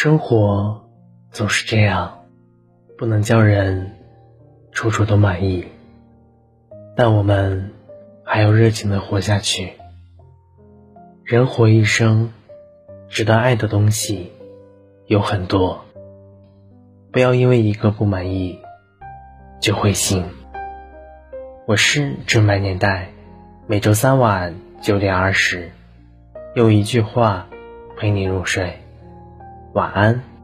生活总是这样，不能叫人处处都满意，但我们还要热情的活下去。人活一生，值得爱的东西有很多，不要因为一个不满意就灰心。我是正白年代，每周三晚九点二十，用一句话陪你入睡。晚安。